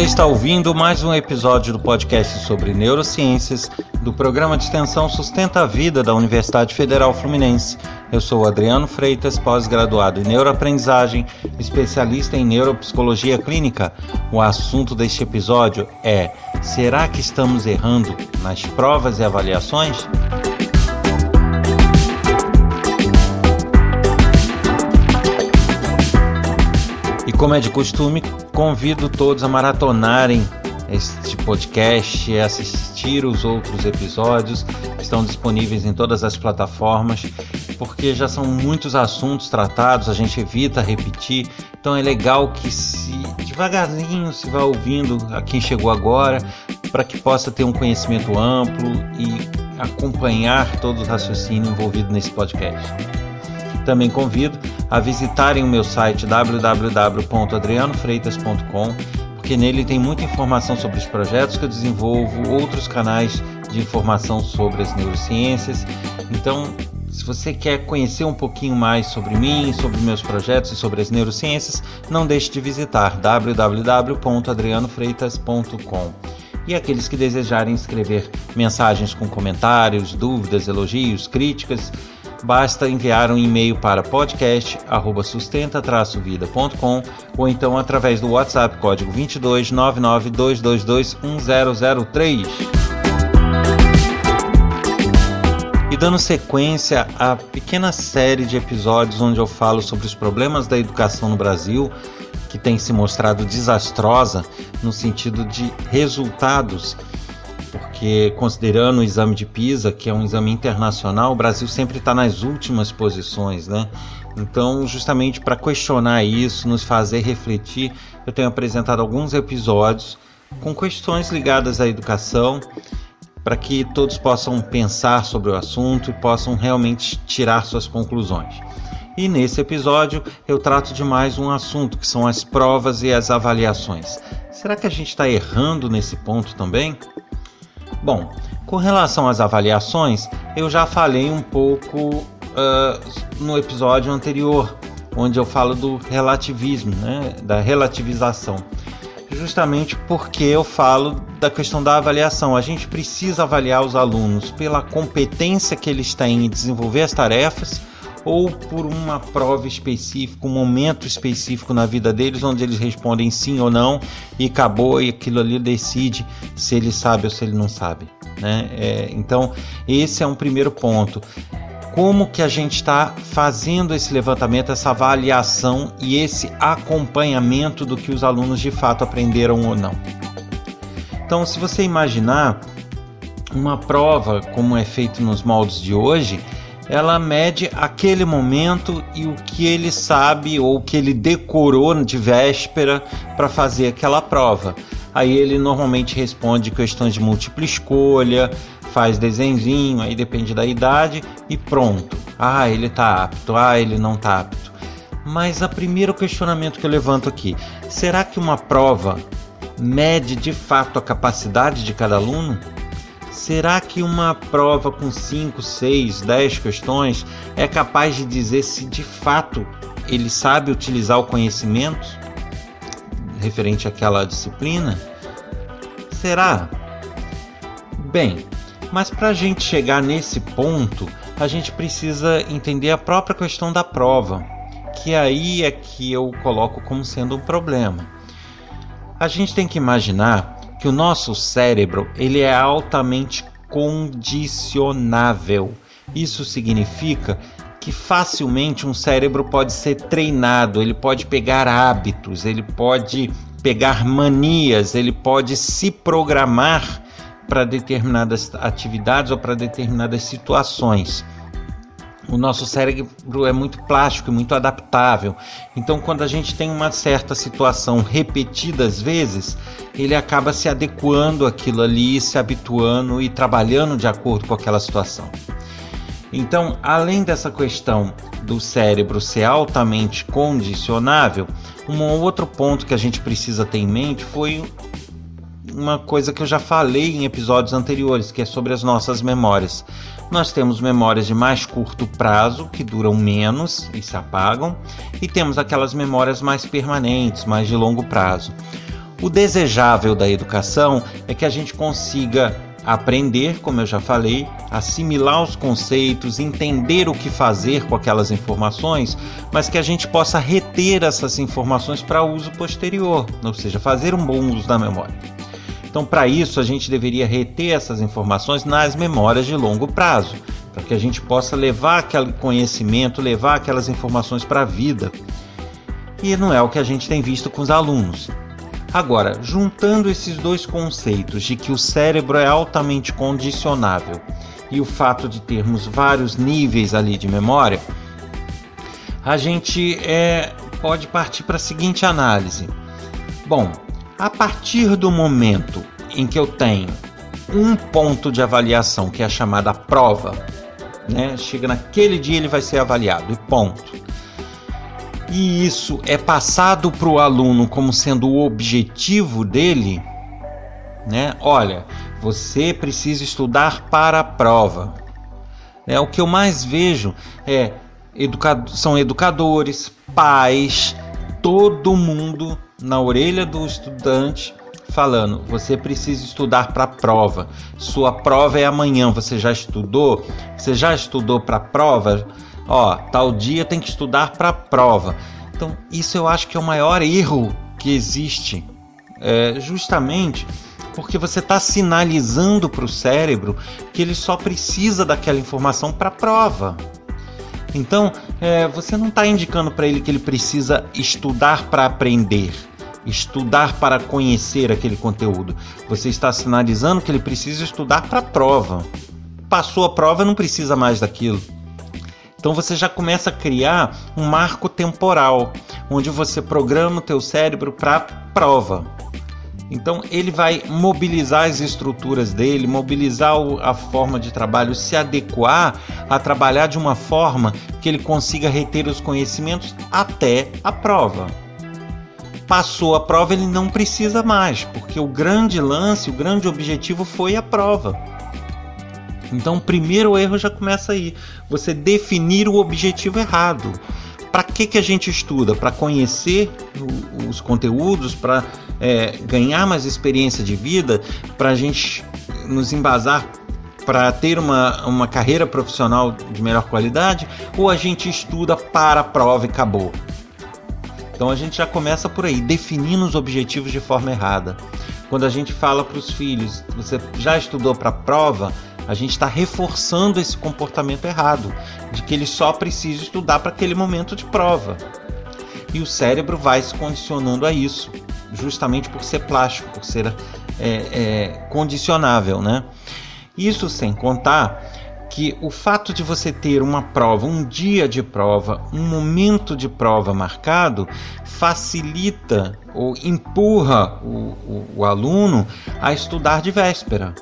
Você está ouvindo mais um episódio do podcast sobre neurociências do programa de extensão Sustenta a Vida da Universidade Federal Fluminense. Eu sou Adriano Freitas, pós-graduado em neuroaprendizagem, especialista em neuropsicologia clínica. O assunto deste episódio é: será que estamos errando nas provas e avaliações? E como é de costume, convido todos a maratonarem este podcast assistir os outros episódios que estão disponíveis em todas as plataformas, porque já são muitos assuntos tratados, a gente evita repetir, então é legal que se devagarzinho se vá ouvindo a quem chegou agora, para que possa ter um conhecimento amplo e acompanhar todo o raciocínio envolvido nesse podcast. Também convido a visitarem o meu site www.adrianofreitas.com, porque nele tem muita informação sobre os projetos que eu desenvolvo, outros canais de informação sobre as neurociências. Então, se você quer conhecer um pouquinho mais sobre mim, sobre meus projetos e sobre as neurociências, não deixe de visitar www.adrianofreitas.com. E aqueles que desejarem escrever mensagens com comentários, dúvidas, elogios, críticas, basta enviar um e-mail para podcast@sustenta-vida.com ou então através do WhatsApp código 22 99222 1003. E dando sequência à pequena série de episódios onde eu falo sobre os problemas da educação no Brasil, que tem se mostrado desastrosa no sentido de resultados porque considerando o exame de PISA, que é um exame internacional, o Brasil sempre está nas últimas posições, né? Então, justamente para questionar isso, nos fazer refletir, eu tenho apresentado alguns episódios com questões ligadas à educação, para que todos possam pensar sobre o assunto e possam realmente tirar suas conclusões. E nesse episódio eu trato de mais um assunto que são as provas e as avaliações. Será que a gente está errando nesse ponto também? Bom, com relação às avaliações, eu já falei um pouco uh, no episódio anterior, onde eu falo do relativismo, né, da relativização. Justamente porque eu falo da questão da avaliação. A gente precisa avaliar os alunos pela competência que eles têm em desenvolver as tarefas ou por uma prova específica, um momento específico na vida deles, onde eles respondem sim ou não e acabou, e aquilo ali decide se ele sabe ou se ele não sabe. Né? É, então, esse é um primeiro ponto. Como que a gente está fazendo esse levantamento, essa avaliação e esse acompanhamento do que os alunos de fato aprenderam ou não? Então, se você imaginar uma prova como é feito nos moldes de hoje, ela mede aquele momento e o que ele sabe ou o que ele decorou de véspera para fazer aquela prova. Aí ele normalmente responde questões de múltipla escolha, faz desenzinho, aí depende da idade e pronto. Ah, ele está apto, ah, ele não está apto. Mas o primeiro questionamento que eu levanto aqui, será que uma prova mede de fato a capacidade de cada aluno? Será que uma prova com 5, 6, 10 questões é capaz de dizer se de fato ele sabe utilizar o conhecimento referente àquela disciplina? Será? Bem, mas para a gente chegar nesse ponto, a gente precisa entender a própria questão da prova, que aí é que eu coloco como sendo um problema. A gente tem que imaginar que o nosso cérebro ele é altamente condicionável. Isso significa que facilmente um cérebro pode ser treinado, ele pode pegar hábitos, ele pode pegar manias, ele pode se programar para determinadas atividades ou para determinadas situações o nosso cérebro é muito plástico muito adaptável. Então, quando a gente tem uma certa situação repetidas vezes, ele acaba se adequando àquilo ali, se habituando e trabalhando de acordo com aquela situação. Então, além dessa questão do cérebro ser altamente condicionável, um outro ponto que a gente precisa ter em mente foi uma coisa que eu já falei em episódios anteriores, que é sobre as nossas memórias. Nós temos memórias de mais curto prazo, que duram menos e se apagam, e temos aquelas memórias mais permanentes, mais de longo prazo. O desejável da educação é que a gente consiga aprender, como eu já falei, assimilar os conceitos, entender o que fazer com aquelas informações, mas que a gente possa reter essas informações para uso posterior, ou seja, fazer um bom uso da memória. Então, para isso, a gente deveria reter essas informações nas memórias de longo prazo, para que a gente possa levar aquele conhecimento, levar aquelas informações para a vida. E não é o que a gente tem visto com os alunos. Agora, juntando esses dois conceitos de que o cérebro é altamente condicionável e o fato de termos vários níveis ali de memória, a gente é, pode partir para a seguinte análise. Bom, a partir do momento em que eu tenho um ponto de avaliação, que é a chamada prova, né? chega naquele dia ele vai ser avaliado e ponto. E isso é passado para o aluno como sendo o objetivo dele, né? Olha, você precisa estudar para a prova. É, o que eu mais vejo é educa são educadores, pais, todo mundo na orelha do estudante falando: você precisa estudar para a prova. Sua prova é amanhã. Você já estudou? Você já estudou para a prova? Ó, tal dia tem que estudar para a prova. Então, isso eu acho que é o maior erro que existe, é justamente porque você está sinalizando para o cérebro que ele só precisa daquela informação para a prova. Então, é, você não está indicando para ele que ele precisa estudar para aprender estudar para conhecer aquele conteúdo. Você está sinalizando que ele precisa estudar para a prova. Passou a prova, não precisa mais daquilo. Então você já começa a criar um marco temporal, onde você programa o teu cérebro para a prova. Então ele vai mobilizar as estruturas dele, mobilizar a forma de trabalho, se adequar a trabalhar de uma forma que ele consiga reter os conhecimentos até a prova passou a prova, ele não precisa mais, porque o grande lance, o grande objetivo foi a prova. Então, o primeiro erro já começa aí. Você definir o objetivo errado. Para que, que a gente estuda? Para conhecer o, os conteúdos, para é, ganhar mais experiência de vida, para a gente nos embasar para ter uma, uma carreira profissional de melhor qualidade? Ou a gente estuda para a prova e acabou? Então a gente já começa por aí, definindo os objetivos de forma errada. Quando a gente fala para os filhos, você já estudou para a prova, a gente está reforçando esse comportamento errado, de que ele só precisa estudar para aquele momento de prova. E o cérebro vai se condicionando a isso, justamente por ser plástico, por ser é, é, condicionável, né? Isso sem contar que o fato de você ter uma prova, um dia de prova, um momento de prova marcado, facilita ou empurra o, o, o aluno a estudar de véspera,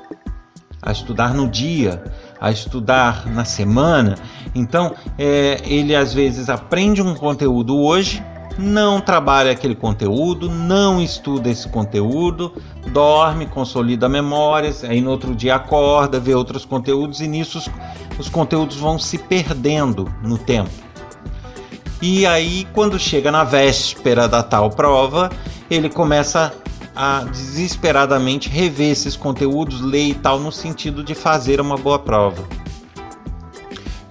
a estudar no dia, a estudar na semana. Então, é, ele às vezes aprende um conteúdo hoje não trabalha aquele conteúdo, não estuda esse conteúdo, dorme, consolida memórias, aí no outro dia acorda, vê outros conteúdos e nisso os, os conteúdos vão se perdendo no tempo. E aí, quando chega na véspera da tal prova, ele começa a desesperadamente rever esses conteúdos, ler e tal, no sentido de fazer uma boa prova.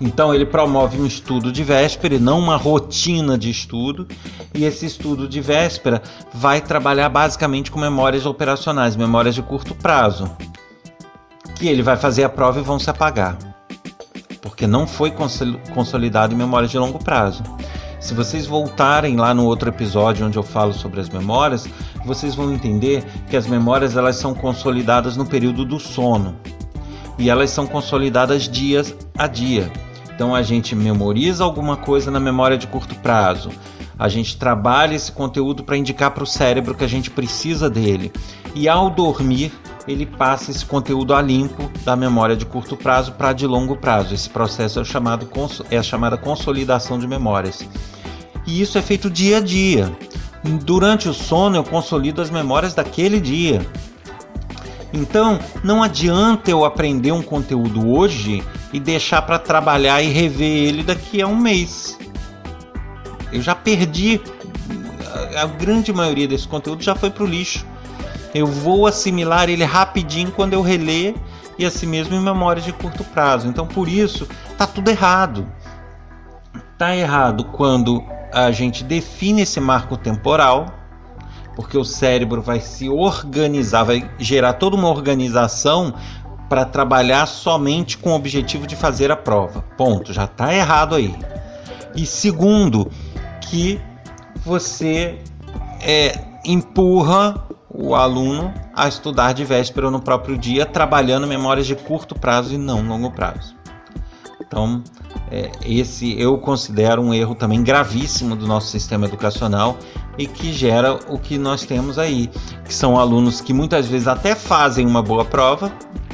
Então ele promove um estudo de véspera e não uma rotina de estudo. E esse estudo de véspera vai trabalhar basicamente com memórias operacionais, memórias de curto prazo, que ele vai fazer a prova e vão se apagar, porque não foi consolidado em memórias de longo prazo. Se vocês voltarem lá no outro episódio onde eu falo sobre as memórias, vocês vão entender que as memórias elas são consolidadas no período do sono e elas são consolidadas dias a dia. Então a gente memoriza alguma coisa na memória de curto prazo. A gente trabalha esse conteúdo para indicar para o cérebro que a gente precisa dele. E ao dormir, ele passa esse conteúdo a limpo da memória de curto prazo para de longo prazo. Esse processo é, chamado, é a chamada consolidação de memórias. E isso é feito dia a dia. Durante o sono, eu consolido as memórias daquele dia. Então, não adianta eu aprender um conteúdo hoje e deixar para trabalhar e rever ele daqui a um mês. Eu já perdi a grande maioria desse conteúdo já foi para o lixo. Eu vou assimilar ele rapidinho quando eu reler e assim mesmo em memória de curto prazo. Então, por isso, tá tudo errado. Tá errado quando a gente define esse marco temporal, porque o cérebro vai se organizar, vai gerar toda uma organização para trabalhar somente com o objetivo de fazer a prova. Ponto, já está errado aí. E segundo, que você é, empurra o aluno a estudar de véspera no próprio dia, trabalhando memórias de curto prazo e não longo prazo. Então, é, esse eu considero um erro também gravíssimo do nosso sistema educacional e que gera o que nós temos aí, que são alunos que muitas vezes até fazem uma boa prova,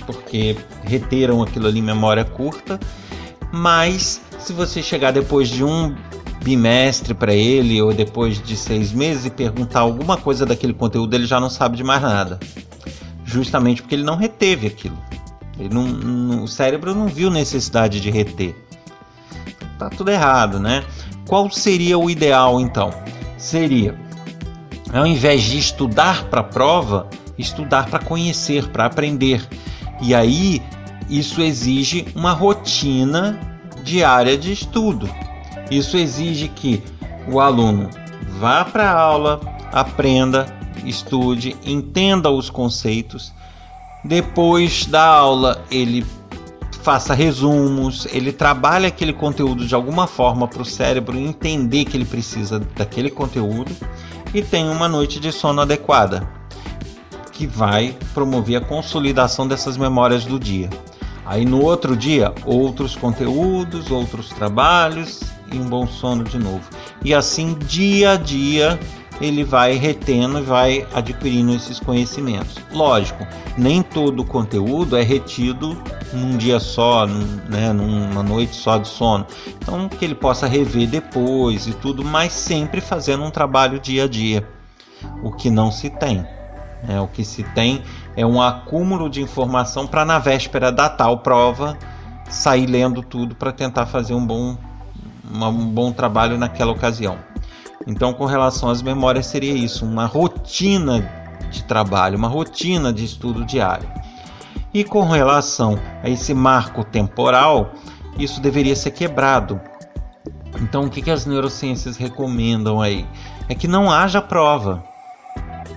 porque reteram aquilo ali em memória curta, mas se você chegar depois de um bimestre para ele ou depois de seis meses e perguntar alguma coisa daquele conteúdo, ele já não sabe de mais nada. Justamente porque ele não reteve aquilo. Não, não, o cérebro não viu necessidade de reter. Tá tudo errado, né? Qual seria o ideal então? Seria, ao invés de estudar para a prova, estudar para conhecer, para aprender. E aí isso exige uma rotina diária de estudo. Isso exige que o aluno vá para a aula, aprenda, estude, entenda os conceitos. Depois da aula, ele faça resumos, ele trabalha aquele conteúdo de alguma forma para o cérebro entender que ele precisa daquele conteúdo e tem uma noite de sono adequada, que vai promover a consolidação dessas memórias do dia. Aí no outro dia, outros conteúdos, outros trabalhos e um bom sono de novo. E assim, dia a dia, ele vai retendo e vai adquirindo esses conhecimentos. Lógico, nem todo o conteúdo é retido num dia só, né, numa noite só de sono. Então, que ele possa rever depois e tudo, mas sempre fazendo um trabalho dia a dia. O que não se tem. Né? O que se tem é um acúmulo de informação para na véspera da tal prova sair lendo tudo para tentar fazer um bom, uma, um bom trabalho naquela ocasião. Então, com relação às memórias, seria isso: uma rotina de trabalho, uma rotina de estudo diário. E com relação a esse marco temporal, isso deveria ser quebrado. Então, o que, que as neurociências recomendam aí? É que não haja prova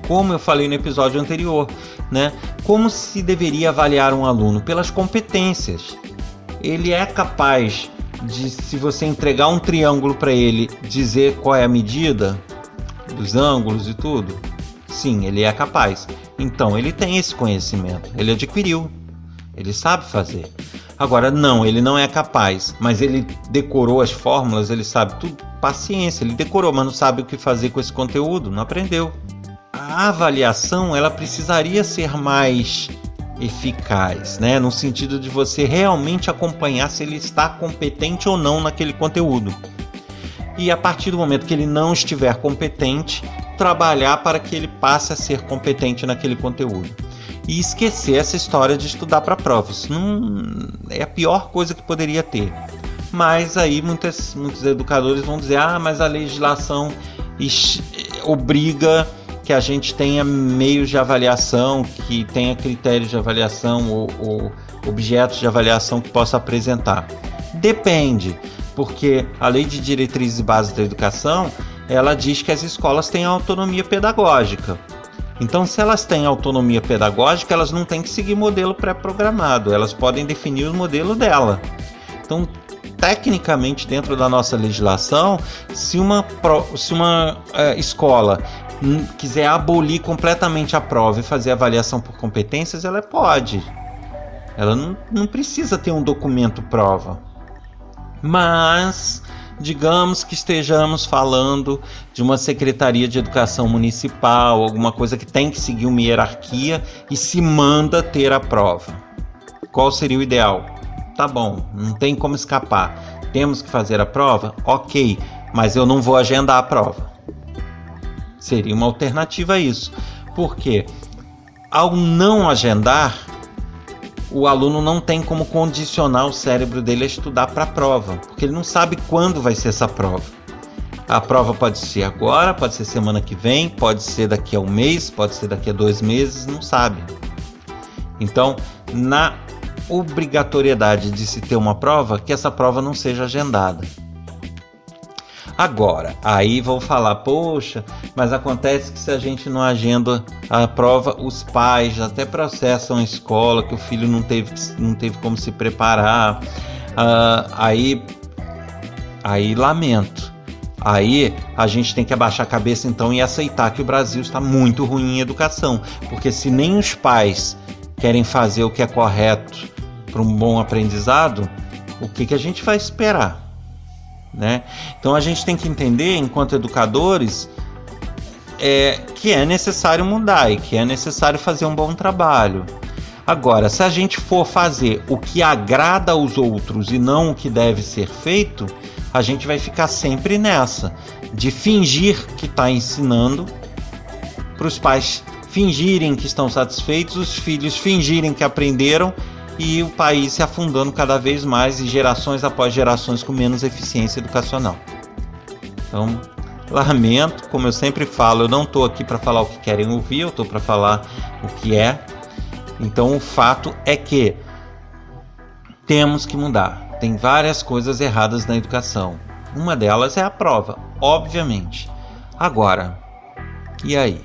como eu falei no episódio anterior, né? Como se deveria avaliar um aluno pelas competências. Ele é capaz de, se você entregar um triângulo para ele, dizer qual é a medida dos ângulos e tudo? Sim, ele é capaz. Então ele tem esse conhecimento, ele adquiriu, ele sabe fazer. Agora, não, ele não é capaz, mas ele decorou as fórmulas, ele sabe tudo. Paciência, ele decorou, mas não sabe o que fazer com esse conteúdo, não aprendeu a avaliação ela precisaria ser mais eficaz, né? No sentido de você realmente acompanhar se ele está competente ou não naquele conteúdo. E a partir do momento que ele não estiver competente, trabalhar para que ele passe a ser competente naquele conteúdo. E esquecer essa história de estudar para provas. Não é a pior coisa que poderia ter. Mas aí muitos, muitos educadores vão dizer: ah, mas a legislação obriga que a gente tenha meios de avaliação, que tenha critérios de avaliação ou, ou objetos de avaliação que possa apresentar. Depende, porque a Lei de Diretrizes e Bases da Educação ela diz que as escolas têm autonomia pedagógica. Então, se elas têm autonomia pedagógica, elas não têm que seguir modelo pré-programado, elas podem definir o modelo dela. Então, tecnicamente, dentro da nossa legislação, se uma, se uma é, escola quiser abolir completamente a prova e fazer avaliação por competências, ela pode. Ela não, não precisa ter um documento prova. Mas, digamos que estejamos falando de uma secretaria de educação municipal, alguma coisa que tem que seguir uma hierarquia e se manda ter a prova. Qual seria o ideal? Tá bom, não tem como escapar. Temos que fazer a prova? Ok, mas eu não vou agendar a prova. Seria uma alternativa a isso. Porque ao não agendar, o aluno não tem como condicionar o cérebro dele a estudar para a prova, porque ele não sabe quando vai ser essa prova. A prova pode ser agora, pode ser semana que vem, pode ser daqui a um mês, pode ser daqui a dois meses, não sabe. Então, na obrigatoriedade de se ter uma prova, que essa prova não seja agendada. Agora, aí vão falar, poxa, mas acontece que se a gente não agenda a prova, os pais até processam a escola que o filho não teve, não teve como se preparar. Uh, aí, aí lamento. Aí a gente tem que abaixar a cabeça então e aceitar que o Brasil está muito ruim em educação, porque se nem os pais querem fazer o que é correto para um bom aprendizado, o que, que a gente vai esperar? Né? Então a gente tem que entender, enquanto educadores, é, que é necessário mudar e que é necessário fazer um bom trabalho. Agora, se a gente for fazer o que agrada aos outros e não o que deve ser feito, a gente vai ficar sempre nessa de fingir que está ensinando para os pais fingirem que estão satisfeitos, os filhos fingirem que aprenderam e o país se afundando cada vez mais e gerações após gerações com menos eficiência educacional. Então, lamento, como eu sempre falo, eu não estou aqui para falar o que querem ouvir, eu estou para falar o que é. Então, o fato é que temos que mudar. Tem várias coisas erradas na educação. Uma delas é a prova, obviamente. Agora, e aí?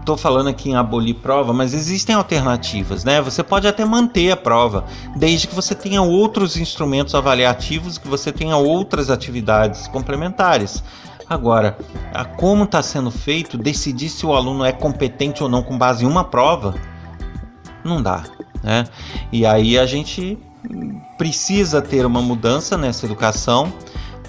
Estou é, falando aqui em abolir prova, mas existem alternativas, né? Você pode até manter a prova, desde que você tenha outros instrumentos avaliativos, que você tenha outras atividades complementares. Agora, a como está sendo feito, decidir se o aluno é competente ou não com base em uma prova, não dá, né? E aí a gente precisa ter uma mudança nessa educação,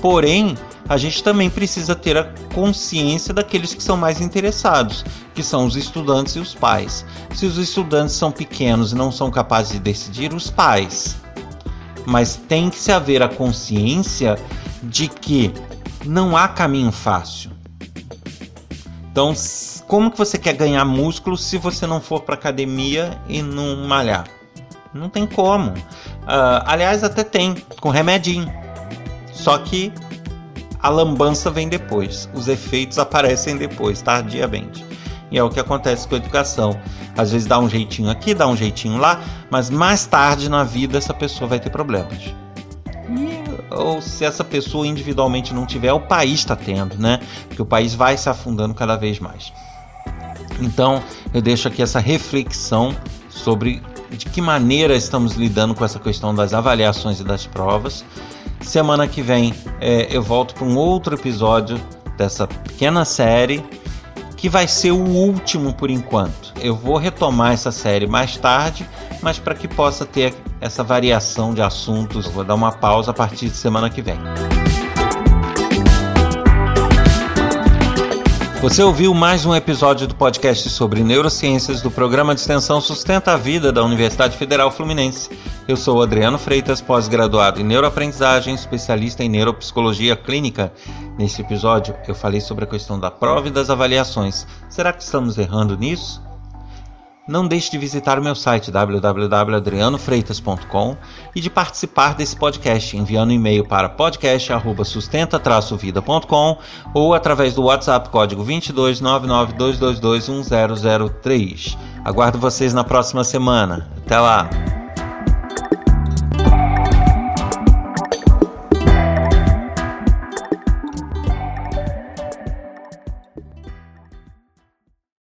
porém a gente também precisa ter a consciência daqueles que são mais interessados, que são os estudantes e os pais. Se os estudantes são pequenos e não são capazes de decidir, os pais. Mas tem que se haver a consciência de que não há caminho fácil. Então, como que você quer ganhar músculo se você não for para academia e não malhar? Não tem como. Uh, aliás, até tem, com remedinho. Só que a lambança vem depois, os efeitos aparecem depois, tardiamente. E é o que acontece com a educação. Às vezes dá um jeitinho aqui, dá um jeitinho lá, mas mais tarde na vida essa pessoa vai ter problemas. E, ou se essa pessoa individualmente não tiver, o país está tendo, né? Porque o país vai se afundando cada vez mais. Então, eu deixo aqui essa reflexão sobre de que maneira estamos lidando com essa questão das avaliações e das provas Semana que vem é, eu volto para um outro episódio dessa pequena série que vai ser o último por enquanto. Eu vou retomar essa série mais tarde, mas para que possa ter essa variação de assuntos, vou dar uma pausa a partir de semana que vem. Você ouviu mais um episódio do podcast sobre neurociências do programa de extensão Sustenta a Vida da Universidade Federal Fluminense. Eu sou Adriano Freitas, pós-graduado em neuroaprendizagem, especialista em neuropsicologia clínica. Neste episódio, eu falei sobre a questão da prova e das avaliações. Será que estamos errando nisso? Não deixe de visitar o meu site www.adrianofreitas.com e de participar desse podcast enviando e-mail para podcast@sustenta-vida.com ou através do WhatsApp código 22992221003. Aguardo vocês na próxima semana. Até lá.